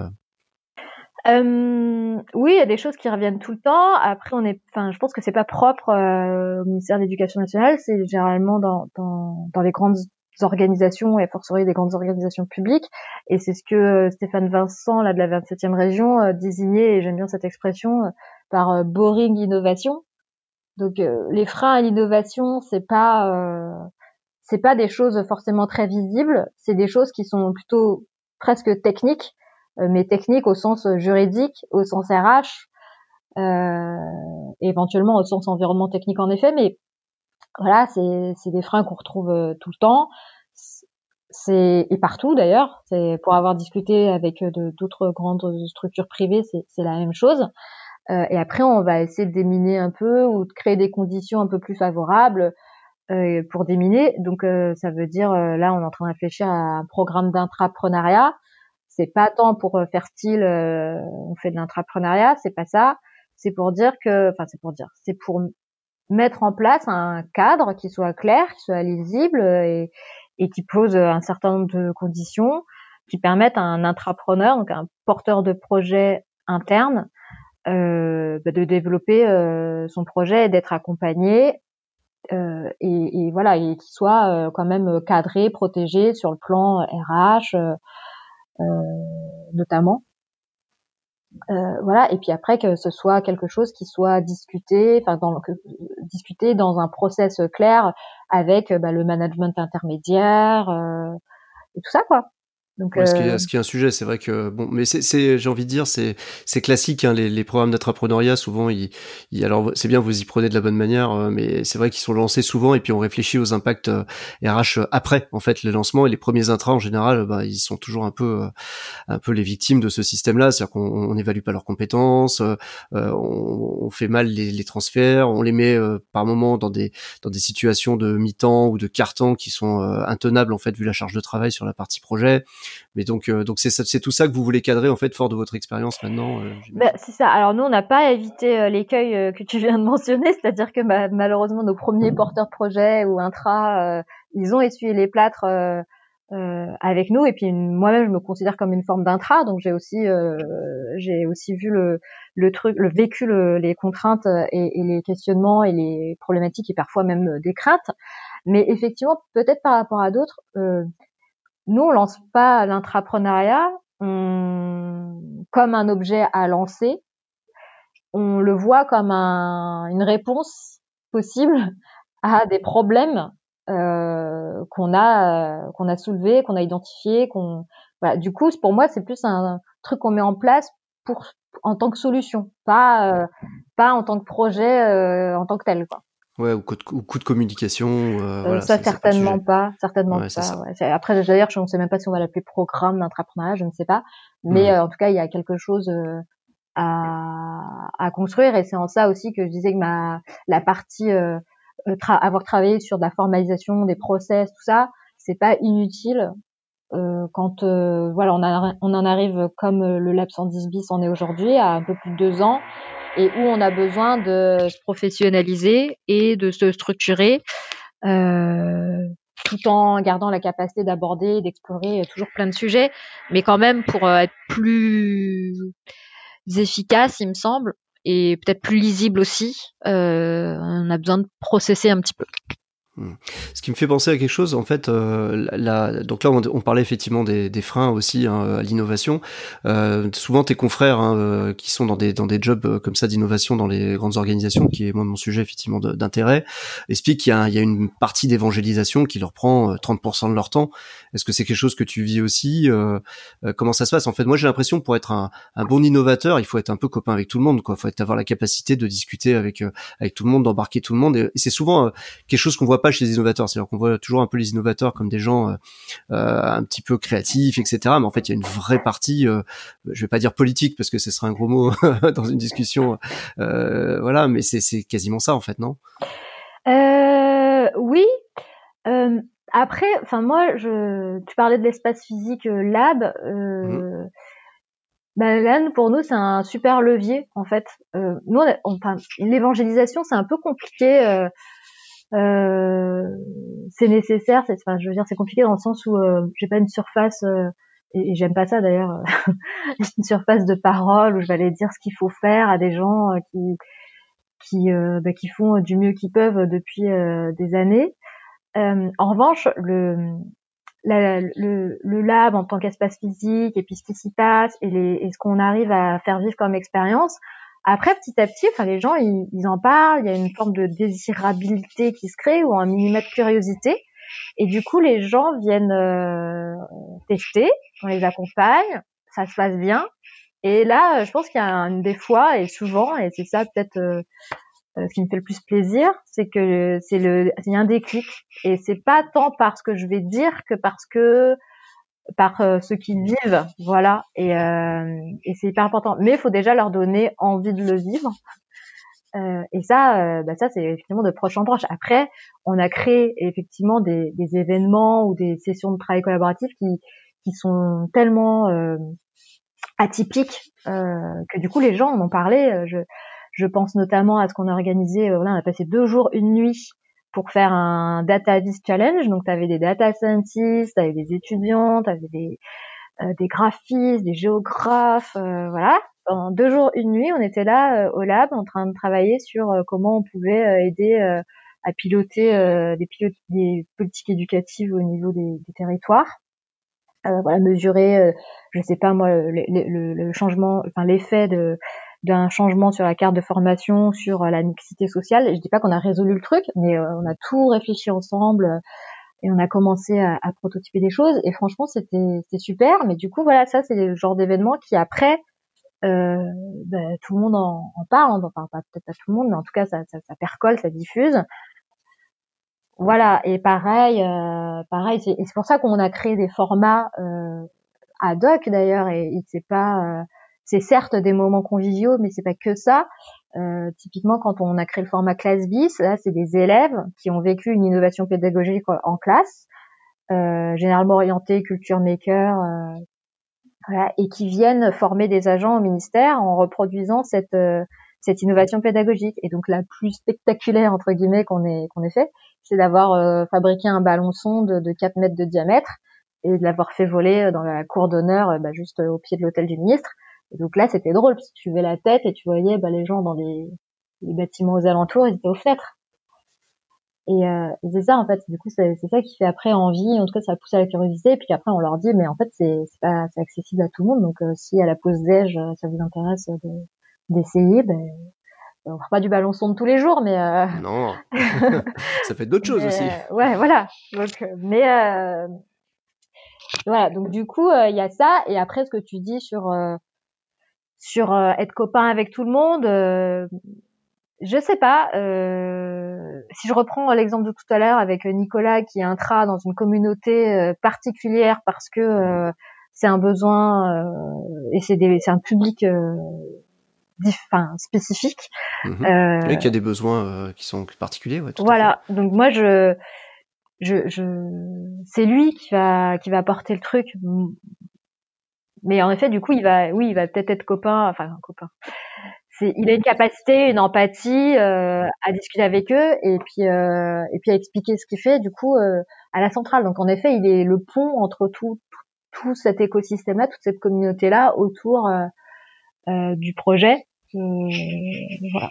euh, oui, il y a des choses qui reviennent tout le temps. Après, on est, enfin, je pense que c'est pas propre euh, au ministère de l'Éducation nationale. C'est généralement dans, dans, dans les grandes organisations et fortiori des grandes organisations publiques. Et c'est ce que Stéphane Vincent, là de la 27e région, euh, désignait, et j'aime bien cette expression, euh, par euh, boring innovation. Donc les freins à l'innovation, c'est pas c'est pas des choses forcément très visibles, c'est des choses qui sont plutôt presque techniques euh, mais technique au sens juridique, au sens RH, euh, éventuellement au sens environnement technique en effet, mais voilà, c'est des freins qu'on retrouve euh, tout le temps. C'est et partout d'ailleurs. C'est pour avoir discuté avec d'autres grandes structures privées, c'est la même chose. Euh, et après, on va essayer de déminer un peu ou de créer des conditions un peu plus favorables euh, pour déminer. Donc, euh, ça veut dire là, on est en train de réfléchir à un programme d'intrapreneuriat c'est pas tant pour euh, faire style, euh, on fait de l'intrapreneuriat, c'est pas ça. C'est pour dire que, enfin, c'est pour dire, c'est pour mettre en place un cadre qui soit clair, qui soit lisible et, et qui pose un certain nombre de conditions qui permettent à un intrapreneur, donc un porteur de projet interne, euh, bah, de développer euh, son projet et d'être accompagné euh, et, et, voilà et qui soit euh, quand même cadré, protégé sur le plan RH, euh, notamment. Euh, voilà et puis après que ce soit quelque chose qui soit discuté enfin dans discuté dans un process clair avec bah, le management intermédiaire euh, et tout ça quoi Donc, ce, qui est, ce, qui est, un sujet, c'est vrai que bon, mais c'est, j'ai envie de dire, c'est, c'est classique. Hein, les, les, programmes d'entrepreneuriat, souvent, ils, ils alors c'est bien, vous y prenez de la bonne manière, mais c'est vrai qu'ils sont lancés souvent et puis on réfléchit aux impacts RH après, en fait, les lancements et les premiers intras en général, bah, ils sont toujours un peu, un peu les victimes de ce système-là, c'est-à-dire qu'on n'évalue pas leurs compétences, on, on, fait mal les, les, transferts, on les met par moment dans des, dans des situations de mi-temps ou de quart-temps qui sont intenables en fait vu la charge de travail sur la partie projet. Mais donc, euh, donc c'est c'est tout ça que vous voulez cadrer en fait, fort de votre expérience maintenant. Euh, bah, c'est ça. Alors nous, on n'a pas évité euh, l'écueil que tu viens de mentionner, c'est-à-dire que bah, malheureusement nos premiers porteurs de projet ou intra, ils ont essuyé les plâtres. avec nous et puis moi-même je me considère comme une forme d'intra donc j'ai aussi j'ai aussi vu le, le truc le vécu les contraintes et, et, les questionnements et les problématiques et parfois même des craintes mais effectivement peut-être par rapport à d'autres nous, on lance pas l'intrapreneuriat comme un objet à lancer. On le voit comme une réponse possible à des problèmes euh, qu'on a euh, qu'on a soulevés, qu'on a identifiés, qu'on Du coup, pour moi, c'est plus un truc qu'on met en place pour en tant que solution, pas euh, pas en tant que projet en tant que tel, quoi. Ouais, ou coup de, ou coup de communication. Euh, voilà, ça, certainement pas, certainement ouais, pas. Ouais. Après, d'ailleurs, je ne sais même pas si on va l'appeler programme d'entrepreneuriat, je ne sais pas. Mais euh, en tout cas, il y a quelque chose euh, à, à, construire, et c'est en ça aussi que je disais que ma la partie euh, tra avoir travaillé sur de la formalisation des process, tout ça, c'est pas inutile. quand voilà, on, a, on en arrive comme le Lab 110 bis en est aujourd'hui, à un peu plus de deux ans, et où on a besoin de se professionnaliser et de se structurer euh, tout en gardant la capacité d'aborder, d'explorer toujours plein de sujets, mais quand même pour euh, être plus efficace, il me semble, et peut-être plus lisible aussi, euh, on a besoin de processer un petit peu. Hmm. Ce qui me fait penser à quelque chose, en fait, euh, donc là, on, parlait effectivement des, des freins aussi hein, à l'innovation. Euh, souvent, tes confrères hein, euh, qui sont dans des dans des jobs euh, comme ça d'innovation dans les grandes organisations, qui est moi mon sujet effectivement d'intérêt, expliquent qu'il y, y a une partie d'évangélisation qui leur prend 30% de leur temps. Est-ce que c'est quelque chose que tu vis aussi Comment ça se passe? En fait, moi, j'ai l'impression pour être un, un, bon innovateur, il faut être un peu copain avec tout le monde. Il faut avoir la capacité de discuter avec avec tout le monde, d'embarquer tout le monde. Et, c'est souvent quelque chose qu'on voit pas chez les innovateurs. C'est-à-dire qu'on voit toujours un peu les innovateurs comme des gens euh, euh, un petit peu créatifs, etc. Mais en fait, il y a une vraie partie, euh, je vais pas dire politique parce que ce serait un gros mot *laughs* dans une discussion, voilà, mais c'est quasiment ça en fait, non? Oui. après, enfin moi, je, tu parlais de l'espace physique lab. Mmh. Ben, pour nous, c'est un super levier, en fait. Euh, nous, l'évangélisation, c'est un peu compliqué. Euh, euh, c'est nécessaire. C'est, enfin, je veux dire, c'est compliqué dans le sens où euh, j'ai pas une surface euh, et, j'aime pas ça d'ailleurs, *laughs* une surface de parole où je vais aller dire ce qu'il faut faire à des gens qui qui, bah, qui font du mieux qu'ils peuvent depuis des années. en revanche, le, le, le, lab en tant qu'espace physique et puis ce qui s'y passe et, les, et ce qu'on arrive à faire vivre comme expérience, après, petit à petit, enfin, les gens, ils, en parlent. Il y a une forme de désirabilité qui se crée ou un minimum de curiosité. Et du coup, les gens viennent euh, tester, on les accompagne, ça se passe bien. Et là, je pense qu'il y a une des fois, et souvent, et c'est ça peut-être euh, euh, ce qui me fait le plus plaisir, c'est que c'est le, a un déclic. Et c'est pas tant parce que je vais dire que parce que par euh, ceux qui vivent, voilà, et, euh, et c'est hyper important. Mais il faut déjà leur donner envie de le vivre. Euh, et ça, euh, bah ça c'est effectivement de proche en proche. Après, on a créé effectivement des, des événements ou des sessions de travail collaboratif qui, qui sont tellement euh, atypiques que du coup les gens en ont parlé. Je, je pense notamment à ce qu'on a organisé. voilà, on a passé deux jours, une nuit pour faire un data vis challenge. Donc, tu avais des data scientists, tu avais des étudiants, tu avais des, euh, des graphistes, des géographes, euh, voilà. Pendant deux jours, une nuit, on était là euh, au lab en train de travailler sur comment on pouvait aider à piloter des, des politiques éducatives au niveau des, des territoires. voilà, mesurer, je sais pas moi, le, le, le changement, enfin l'effet de d'un changement sur la carte de formation, sur euh, la mixité sociale. Je dis pas qu'on a résolu le truc, mais euh, on a tout réfléchi ensemble et on a commencé à, prototyper des choses. Et franchement c'était super. Mais du coup voilà ça c'est le genre d'événement qui après euh, bah, tout le monde en, en parle. Enfin pas peut-être pas tout le monde mais en tout cas ça, ça, ça percole ça diffuse. Voilà. Et pareil euh, pareil c'est pour ça qu'on a créé des formats euh, ad hoc d'ailleurs. Et, et c'est pas euh, c'est certes des moments conviviaux mais c'est pas que ça euh, typiquement, quand on a créé le format classe là, c'est des élèves qui ont vécu une innovation pédagogique en classe, euh, généralement orientée culture maker, euh, voilà, et qui viennent former des agents au ministère en reproduisant cette cette innovation pédagogique. Et donc la plus spectaculaire entre guillemets qu'on ait qu'on ait fait, c'est d'avoir fabriqué un ballon sonde de 4 mètres de diamètre et de l'avoir fait voler dans la cour d'honneur, bah, juste au pied de l'hôtel du ministre donc là, c'était drôle, parce que tu levais la tête et tu voyais bah, les gens dans les, les, bâtiments aux alentours, ils étaient aux fenêtres. Et, euh, c'est ça, en fait. Du coup, c'est ça qui fait après envie. En tout cas, ça pousse à la curiosité. Et puis après, on leur dit, mais en fait, c'est pas accessible à tout le monde. Donc, euh, si à la pause déj, euh, ça vous intéresse d'essayer, ben, on fera pas du ballon sonde tous les jours, mais euh... non, *laughs* ça fait d'autres choses aussi. ouais, voilà. Donc, mais voilà. Donc du coup, il y a ça. Et après, ce que tu dis sur sur euh, être copain avec tout le monde, euh, je sais pas. Euh, si je reprends l'exemple de tout à l'heure avec Nicolas qui intra dans une communauté euh, particulière parce que c'est un besoin et c'est un public enfin spécifique. Mmh euh, qu'il y a des besoins qui sont particuliers. Ouais, voilà. Donc moi je je, je c'est lui qui va qui va porter le truc mais en effet, du coup, il va, oui, il va peut-être être copain, enfin copain. C'est, il a une capacité, une empathie euh, à discuter avec eux et puis euh, et puis à expliquer ce qu'il fait. Du coup, euh, à la centrale. Donc en effet, il est le pont entre tout tout, cet écosystème-là, toute cette communauté-là autour euh, euh, du projet. voilà.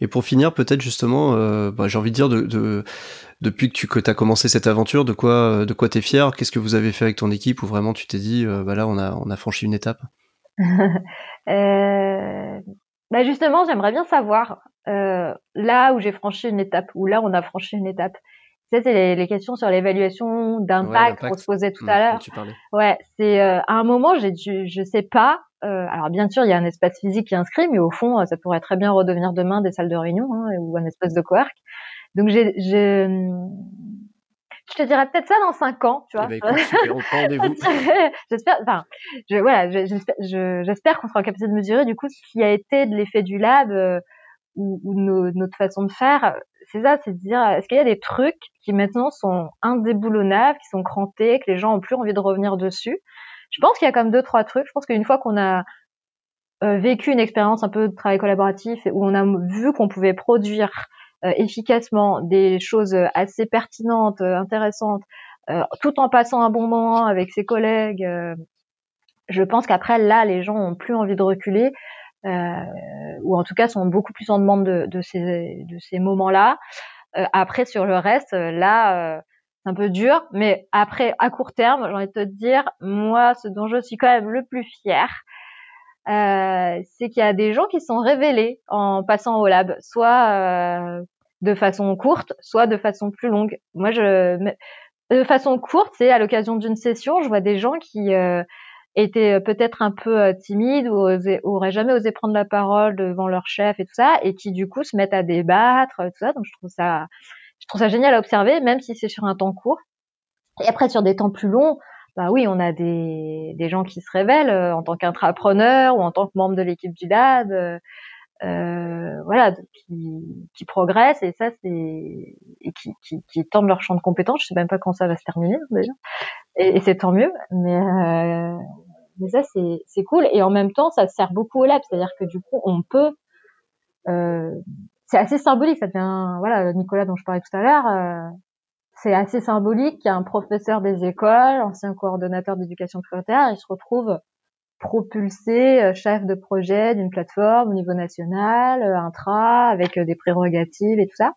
Et pour finir, peut-être justement, euh, bah, j'ai envie de dire, de, de depuis que tu as commencé cette aventure, de quoi de quoi t'es fier? Qu'est-ce que vous avez fait avec ton équipe? Où vraiment tu t'es dit, euh, bah là, on a on a franchi une étape? *laughs* Euh, bah justement, j'aimerais bien savoir euh, là où j'ai franchi une étape, ou là on a franchi une étape. Ça, c'est les, les, questions sur l'évaluation d'impact qu'on se posait tout à mmh, l'heure. Ouais, c'est euh, à un moment, j'ai dû, je sais pas, euh, alors bien sûr, il y a un espace physique qui est inscrit, mais au fond, ça pourrait très bien redevenir demain des salles de réunion hein, ou un espace de cowork. Donc j'ai, je, je te dirais peut-être ça dans cinq ans, tu vois. Eh ben, *laughs* j'espère, enfin, je, voilà, j'espère, j'espère qu'on sera en capacité de mesurer du coup ce qui a été de l'effet du lab euh, ou, ou notre façon de faire. C'est ça, c'est de dire, est-ce qu'il y a des trucs qui maintenant sont indéboulonnables, qui sont crantés, que les gens ont plus envie de revenir dessus? Je pense qu'il y a comme deux trois trucs. Je pense qu'une fois qu'on a euh, vécu une expérience un peu de travail collaboratif où on a vu qu'on pouvait produire euh, efficacement des choses assez pertinentes, euh, intéressantes, tout en passant un bon moment avec ses collègues, je pense qu'après là, les gens ont plus envie de reculer. ou en tout cas sont beaucoup plus en demande de, de ces, de ces moments-là. après, sur le reste, là, c'est un peu dur, mais après, à court terme, j'ai envie de te dire, moi, ce dont je suis quand même le plus fière, euh, c'est qu'il y a des gens qui sont révélés en passant au lab, soit euh, de façon courte, soit de façon plus longue. Moi, je de façon courte, c'est à l'occasion d'une session, je vois des gens qui euh, étaient peut-être un peu euh, timides ou auraient jamais osé prendre la parole devant leur chef et tout ça, et qui du coup se mettent à débattre, tout ça. Donc je trouve ça trouve ça génial à observer, même si c'est sur un temps court. Et après, sur des temps plus longs, bah oui, on a des, gens qui se révèlent euh, en tant qu'intrapreneur ou en tant que membre de l'équipe du lab, euh, euh, voilà, qui, progressent et ça c'est et qui, qui, qui tendent leur champ de compétences. Je sais même pas quand ça va se terminer déjà, et, c'est tant mieux. Mais mais ça c'est c'est cool et en même temps ça sert beaucoup au lab, c'est-à-dire que du coup on peut c'est assez symbolique. Ça devient, voilà, Nicolas dont je parlais tout à l'heure, euh, c'est assez symbolique qu'il y un professeur des écoles, ancien coordonnateur d'éducation prioritaire, il se retrouve propulsé euh, chef de projet d'une plateforme au niveau national, euh, intra, avec des prérogatives et tout ça.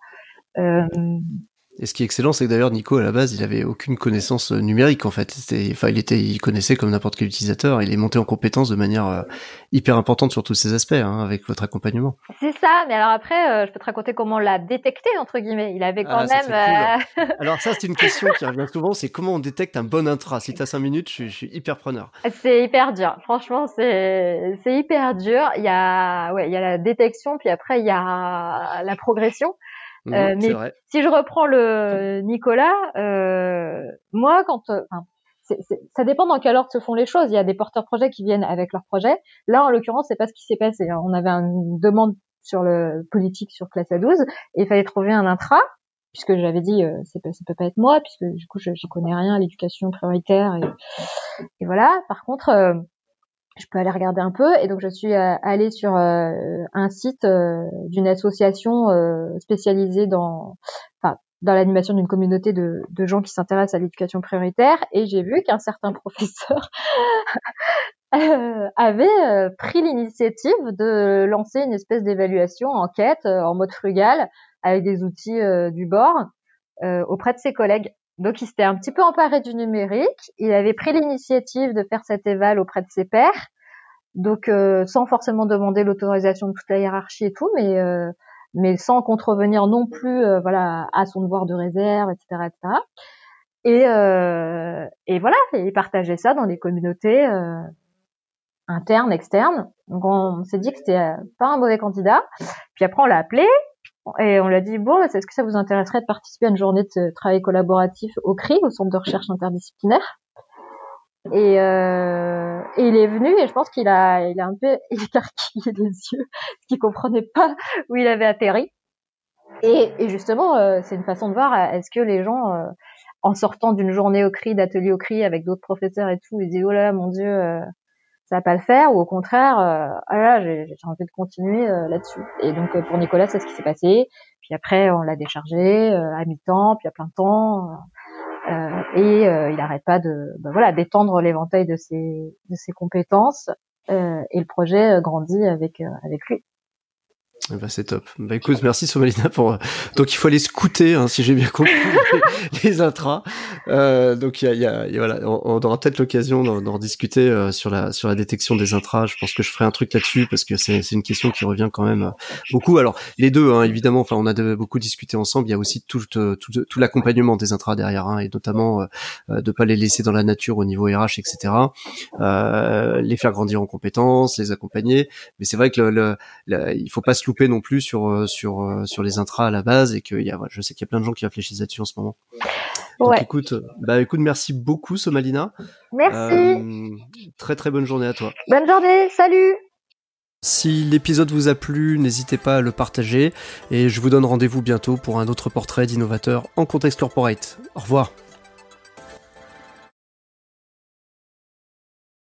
Et ce qui est excellent, c'est que d'ailleurs Nico à la base, il avait aucune connaissance euh, numérique en fait. Enfin, il était, il connaissait comme n'importe quel utilisateur. Il est monté en compétence de manière euh, hyper importante sur tous ces aspects hein, avec votre accompagnement. C'est ça. Mais alors après, euh, je peux te raconter comment on l'a détecté entre guillemets. Il avait quand ah, même. alors ça, c'est une question qui revient *laughs* souvent. C'est comment on détecte un bon intra? Si t'as cinq minutes, je suis, je suis hyper preneur. C'est hyper dur. Franchement, c'est c'est hyper dur. Il y a ouais, il y a la détection, puis après il y a la progression. Mmh, euh, mais si je reprends le Nicolas, euh, moi, quand, euh, ça dépend dans quel ordre se font les choses. Il y a des porteurs projets qui viennent avec leur projet. Là, en l'occurrence, c'est pas ce qui s'est passé. On avait une demande sur le politique sur classe A12 et il fallait trouver un intra puisque j'avais dit euh, ça peut pas être moi puisque du coup je j'y connais rien à l'éducation prioritaire et, et, voilà. Par contre, euh, je peux aller regarder un peu. Et donc, je suis euh, allée sur euh, un site euh, d'une association spécialisée dans, l'animation d'une communauté de, de, gens qui s'intéressent à l'éducation prioritaire. Et j'ai vu qu'un certain *laughs* professeur avait pris l'initiative de lancer une espèce d'évaluation, enquête, en mode frugal, avec des outils du bord, auprès de ses collègues. Donc, il s'était un petit peu emparé du numérique. Il avait pris l'initiative de faire cet éval auprès de ses pairs. Donc, euh, sans forcément demander l'autorisation de toute la hiérarchie et tout, mais euh, mais sans contrevenir non plus, euh, voilà, à son devoir de réserve, etc., etc. Et et voilà, il partageait ça dans les communautés internes, externes. Donc, on s'est dit que c'était pas un mauvais candidat. Puis après, on l'a appelé et on lui a dit bon, est-ce que ça vous intéresserait de participer à une journée de travail collaboratif au CRI, au Centre de recherche interdisciplinaire? Et, euh, et, il est venu et je pense qu'il a, il a un peu *laughs* écarquillé les yeux, parce qu'il comprenait pas où il avait atterri. Et, et justement, euh, c'est une façon de voir, est-ce que les gens, euh, en sortant d'une journée au CRI, d'atelier au CRI avec d'autres professeurs et tout, ils disent, oh là, mon Dieu, euh, pas le faire, ou au contraire, ah là, j'ai envie de continuer là-dessus. Et donc, pour Nicolas, c'est ce qui s'est passé. Puis après, on l'a déchargé à mi-temps, puis à plein temps. Euh, et euh, il n'arrête pas de ben voilà d'étendre l'éventail de ses de ses compétences euh, et le projet grandit avec avec lui. Eh ben, c'est top. Bah écoute, merci Somalina pour. Euh, donc il faut aller scouter, hein, si j'ai bien compris, les, intras. Euh, donc il y a, y a, voilà, on, aura peut-être l'occasion d'en discuter euh, sur la sur la détection des intras. Je pense que je ferai un truc là-dessus parce que c'est une question qui revient quand même euh, beaucoup. Alors les deux, hein, évidemment. Enfin, on a beaucoup discuté ensemble. Il y a aussi tout tout, tout l'accompagnement des intras derrière, hein, et notamment euh, de pas les laisser dans la nature au niveau RH, etc. les faire grandir en compétences, les accompagner. Mais c'est vrai que le, le, il faut pas se non plus sur euh, sur euh, sur les intras à la base et que y a, je sais qu'il y a plein de gens qui réfléchissent là-dessus en ce moment. Donc écoute, bah écoute, merci beaucoup Somalina. Merci. Euh, très très bonne journée à toi. Bonne journée, salut. Si l'épisode vous a plu, n'hésitez pas à le partager et je vous donne rendez-vous bientôt pour un autre portrait d'innovateur en contexte corporate. Au revoir.